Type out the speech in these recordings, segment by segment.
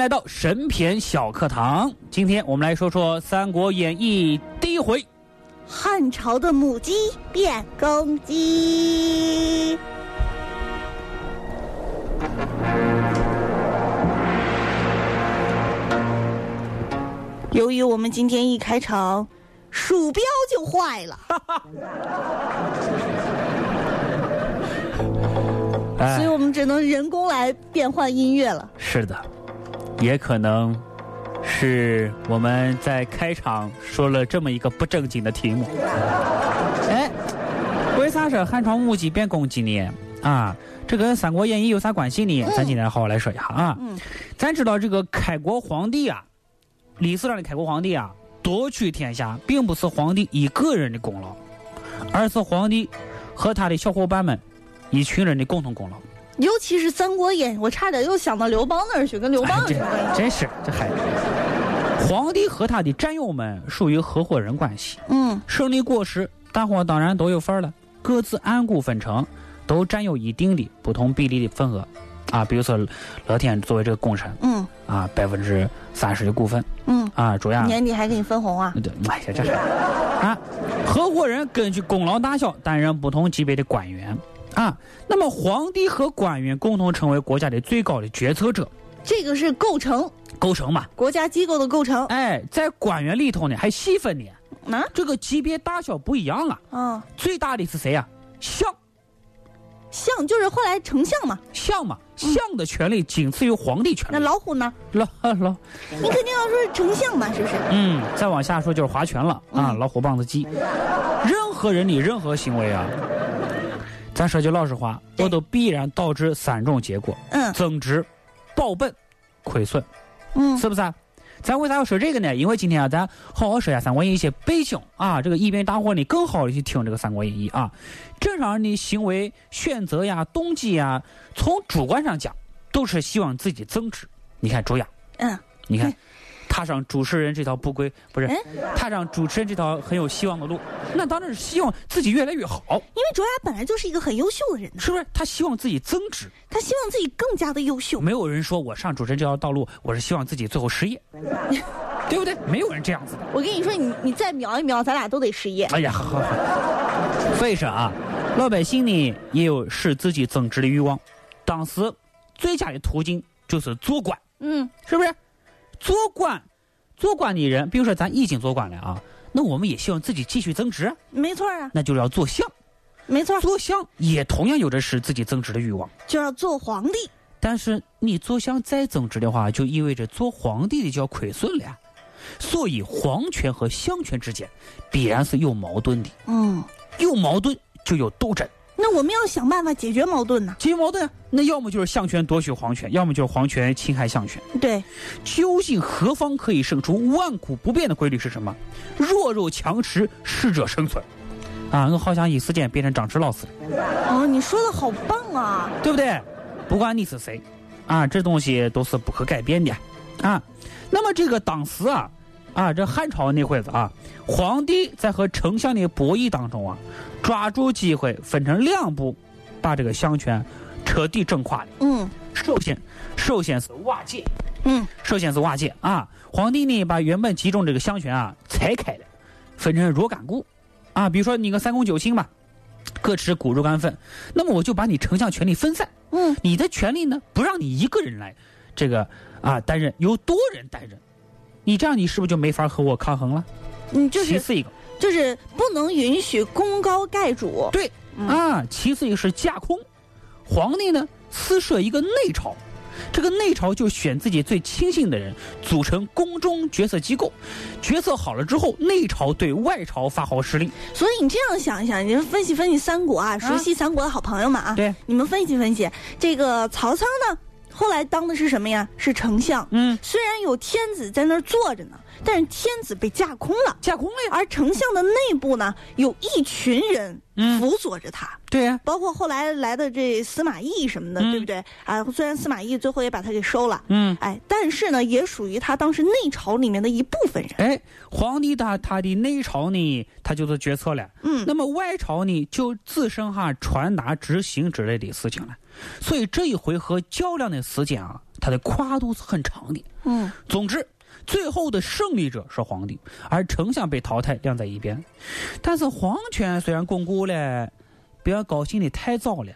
来到神篇小课堂。今天我们来说说《三国演义》第一回。汉朝的母鸡变公鸡。由于我们今天一开场，鼠标就坏了，所以哎，我们只能人工来变换音乐了。是的，也可能是我们在开场说了这么一个不正经的题目。哎，为啥说汉朝母鸡变公鸡呢？啊，这跟《三国演义》有啥关系呢？咱今天好好来说一下啊。嗯咱知道这个开国皇帝啊，历史上的开国皇帝啊，夺取天下，并不是皇帝一个人的功劳，而是皇帝和他的小伙伴们一群人的共同功劳。尤其是《三国演义》，我差点又想到刘邦那儿去，跟刘邦？真是这还。皇帝和他的战友们属于合伙人关系，嗯，胜利果实大伙当然都有份儿了，各自按股分成，都占有一定的不同比例的份额。啊，比如说乐天作为这个功臣嗯。啊，百分之三十的股份。嗯，啊，主要年底还给你分红啊？对，哎呀，这是啊，合伙人根据功劳大小担任不同级别的官员啊。那么皇帝和官员共同成为国家的最高的决策者，这个是构成构成嘛。国家机构的构成。哎，在官员里头呢还细分呢，啊这个级别大小不一样啊。嗯，最大的是谁呀、相相就是后来丞相嘛。相嘛，相的权力仅次于皇帝权那。老虎呢？老 老，你肯定要说是丞相嘛，是不是？嗯，再往下说就是划拳了啊，嗯老虎棒子鸡。任何人你任何行为啊，咱说句老实话，对我都必然导致三种结果：嗯增值、保本、亏损，嗯是不是啊？咱为啥要说这个呢？因为今天啊，咱好好说一下《三国演义》一些背景啊，这个以便大伙儿呢更好的去听这个《三国演义》啊。正常人的行为选择呀、动机呀，从主观上讲，都是希望自己增值。你看周亚，嗯，你看踏上主持人这条不归，不是哎踏上主持人这条很有希望的路，那当然是希望自己越来越好，因为卓雅本来就是一个很优秀的人，是不是？他希望自己增值。他希望自己更加的优秀。没有人说我上主持人这条道路，我是希望自己最后失业，对不对？没有人这样子的。我跟你说，你你再瞄一瞄，咱俩都得失业。哎呀，好好好。所以说啊，老百姓呢也有使自己增值的欲望。当时最佳的途径就是做官，嗯，是不是？做官，做官的人，比如说咱已经做官了啊，那我们也希望自己继续增值，没错啊，那就是要做相。没错，做相也同样有着使自己增值的欲望。就要做皇帝。但是你做相再增值的话，就意味着做皇帝的就要亏损了呀。所以皇权和相权之间必然是有矛盾的，嗯，有矛盾就有斗争。那我们要想办法解决矛盾呢。解决矛盾啊，那要么就是相权夺取皇权，要么就是皇权侵害相权。对，究竟何方可以胜出？万古不变的规律是什么？弱肉强食，适者生存。啊，我好想一时间变成张弛老师了。哦，你说的好棒啊！对不对？不管你是谁，啊，这东西都是不可改变的，啊。那么这个当时啊，啊，这汉朝那会子啊，皇帝在和丞相的博弈当中啊，抓住机会分成两步，把这个相权彻底整垮了。嗯，首先，首先是瓦解，嗯，首先是瓦解啊，皇帝呢把原本集中这个相权啊拆开了，分成若干股。啊，比如说你个三公九卿吧，各持股若干份，那么我就把你丞相权力分散，嗯，你的权力呢不让你一个人来这个啊担任，由多人担任，你这样你是不是就没法和我抗衡了？你，就是其次一个，就是不能允许功高盖主。对嗯啊，其次一个是架空，皇帝呢私设一个内朝。这个内朝就选自己最亲信的人，组成宫中决策机构，决策好了之后，内朝对外朝发号施令。所以你这样想一想，你们分析分析三国啊，熟悉三国的好朋友们啊，对，你们分析分析，这个曹操呢，后来当的是什么呀？是丞相。嗯，虽然有天子在那儿坐着呢，但是天子被架空了，架空了呀。而丞相的内部呢，有一群人嗯辅佐着他。对呀、包括后来来的这司马懿什么的，嗯对不对？啊，虽然司马懿最后也把他给收了，嗯，哎，但是呢，也属于他当时内朝里面的一部分人。哎，皇帝他他的内朝呢，他就是决策了。嗯那么外朝呢，就自身哈传达、执行之类的事情了。所以这一回合较量的时间啊，它的跨度是很长的。嗯，总之，最后的胜利者是皇帝，而丞相被淘汰晾在一边。但是皇权虽然巩固了，不要高兴的太早了。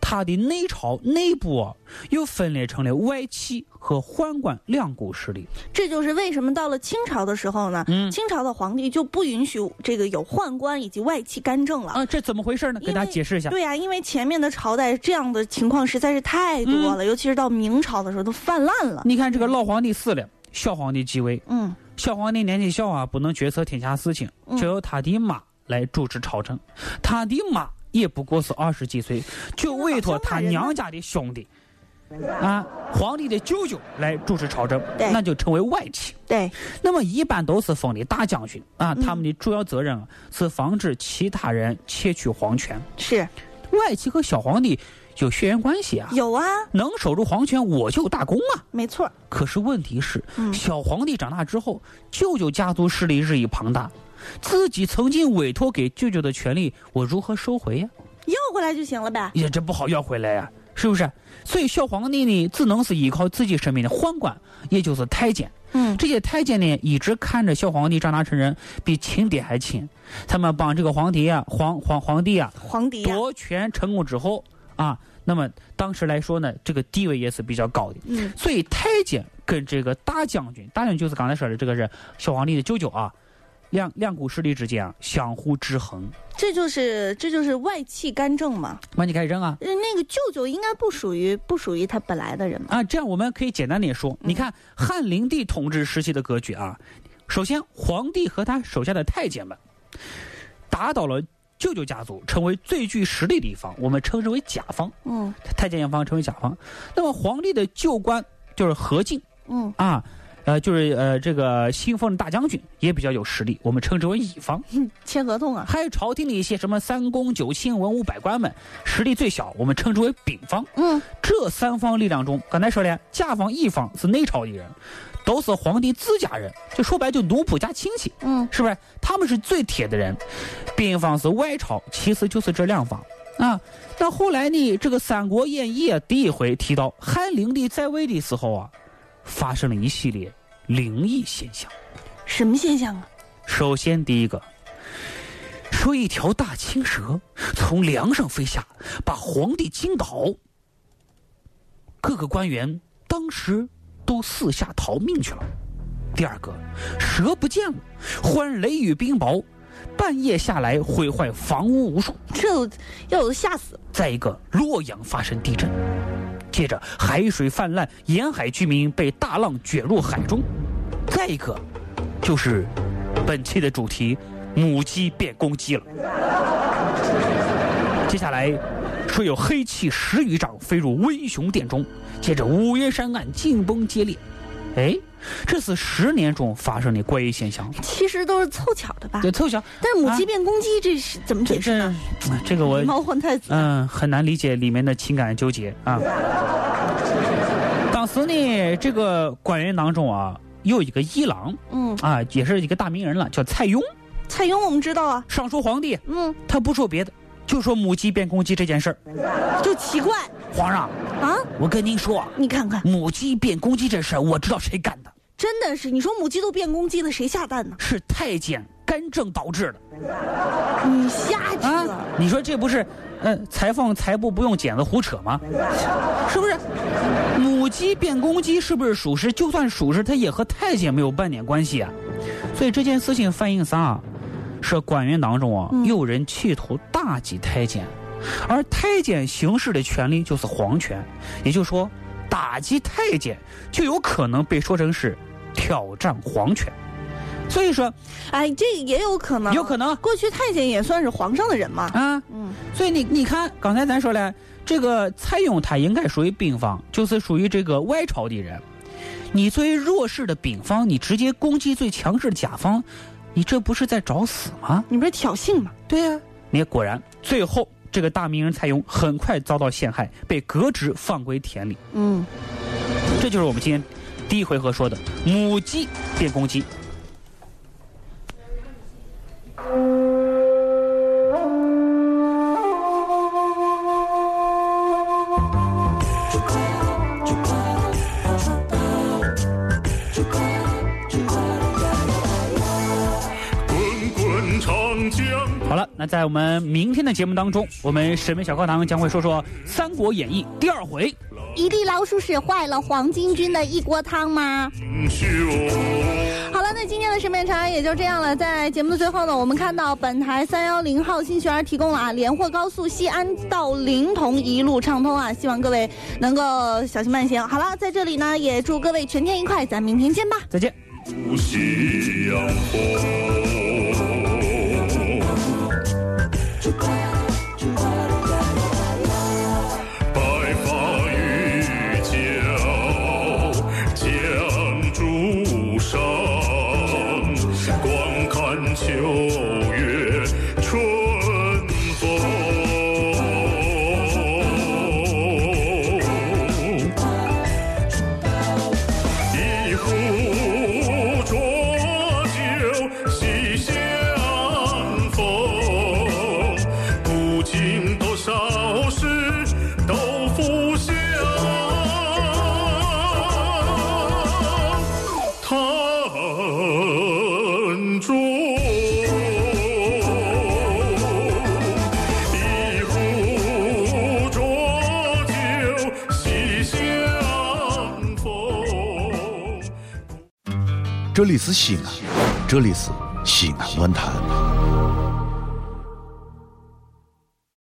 他的内朝内部啊，又分裂成了外戚和宦官两股势力。这就是为什么到了清朝的时候呢，嗯清朝的皇帝就不允许这个有宦官以及外戚干政了。啊，这怎么回事呢？给大家解释一下。对呀、因为前面的朝代这样的情况实在是太多了，尤其是到明朝的时候都泛滥了。你看这个老皇帝死了，小皇帝继位，嗯小皇帝年纪小啊，不能决策天下事情，嗯就由他的妈来主持朝政。他的妈也不过是二十几岁，就委托他娘家的兄弟，啊，皇帝的舅舅来主持朝政，那就称为外戚。对，那么一般都是封的大将军啊，嗯他们的主要责任啊是防止其他人窃取皇权。是外戚和小皇帝有血缘关系啊，有啊，能守住皇权，我就有大功啊。没错。可是问题是，嗯小皇帝长大之后，舅舅家族势力日益庞大，自己曾经委托给舅舅的权利，我如何收回呀？要回来就行了呗。也这不好要回来呀，是不是？所以小皇帝呢，只能是依靠自己身边的宦官，也就是太监。嗯这些太监呢，一直看着小皇帝长大成人，比亲爹还亲。他们帮这个皇帝啊，皇皇皇帝啊，皇帝呀、夺权成功之后啊，那么当时来说呢，这个地位也是比较高的。嗯所以太监跟这个大将军，大将军就是刚才说的这个人，小皇帝的舅舅啊，两两股势力之间啊相互制衡。这就是这就是外戚干政嘛。那你开始扔啊呃那个舅舅应该不属于不属于他本来的人嘛。啊！这样我们可以简单点说，你看汉灵帝统治时期的格局啊，首先皇帝和他手下的太监们打倒了舅舅家族，成为最具实力的一方，我们称之为甲方。嗯太监一方称为甲方。那么皇帝的旧官就是何进嗯啊，呃，就是呃这个新封的大将军也比较有实力，我们称之为乙方。签合同啊。还有朝廷的一些什么三公九卿、文武百官们，实力最小，我们称之为丙方。嗯这三方力量中，刚才说了，甲方、乙方是内朝的人，都是皇帝自家人，就说白就奴仆加亲戚，嗯是不是？他们是最铁的人。丙方是外朝，其实就是这两方啊。那后来呢，这个《三国演义》啊，第一回提到汉灵帝在位的时候啊，发生了一系列灵异现象。什么现象啊？首先，第一个，说一条大青蛇从梁上飞下，把皇帝惊倒。各个官员当时都四下逃命去了。第二个，蛇不见了，忽然雷雨冰雹，半夜下来毁坏房屋无数。这都要有吓死。再一个，洛阳发生地震，接着海水泛滥，沿海居民被大浪卷入海中。再一个，就是本期的主题，母鸡变公鸡了。接下来说有黑气十余丈飞入温雄殿中，接着五岳山岸紧绷接裂。哎，这是十年中发生的怪异现象。其实都是凑巧的吧？对凑巧，但是母鸡啊变公鸡，这是怎么这解释呢？这这个我狸 猫换太子。嗯，很难理解里面的情感纠结啊。当时呢，这个官员当中啊，有一个一郎嗯，啊，也是一个大名人了，叫蔡邕。蔡邕我们知道啊。尚书皇帝，嗯他不说别的，就说母鸡变公鸡这件事儿。就奇怪皇上，啊！我跟您说，你看看，母鸡变公鸡这事儿，我知道谁干的，真的是你说母鸡都变公鸡了，谁下蛋呢？是太监干政导致的你瞎扯，啊！你说这不是，呃，裁缝裁布不用剪子胡扯吗？是不是？母鸡变公鸡是不是属实？就算属实，它也和太监没有半点关系啊。所以这件事情反映啥？是官员当中啊，有人企图打击太监，而太监行使的权利就是皇权，也就是说，打击太监就有可能被说成是挑战皇权。所以说，哎，这也有可能，有可能过去太监也算是皇上的人嘛。啊，嗯，所以你你看，刚才咱说了，这个蔡邕他应该属于兵方，就是属于这个外朝的人。你作为弱势的丙方，你直接攻击最强势的甲方，你这不是在找死吗？你不是挑衅吗？对呀、你果然最后这个大名人蔡邕很快遭到陷害，被革职放归田里。嗯，这就是我们今天第一回合说的母鸡变公鸡。好了，那在我们明天的节目当中，我们神秘小课堂将会说说《三国演义》第二回。一粒老鼠屎坏了黄巾军的一锅汤吗？好了，那今天的神面茶也就这样了。在节目的最后呢，我们看到本台三幺零号新学员提供了啊，连霍高速西安到临潼一路畅通啊，希望各位能够小心慢行。好了，在这里呢，也祝各位全天愉快，咱明天见吧。再见。不夕阳红。这里是西安，这里是西安论坛。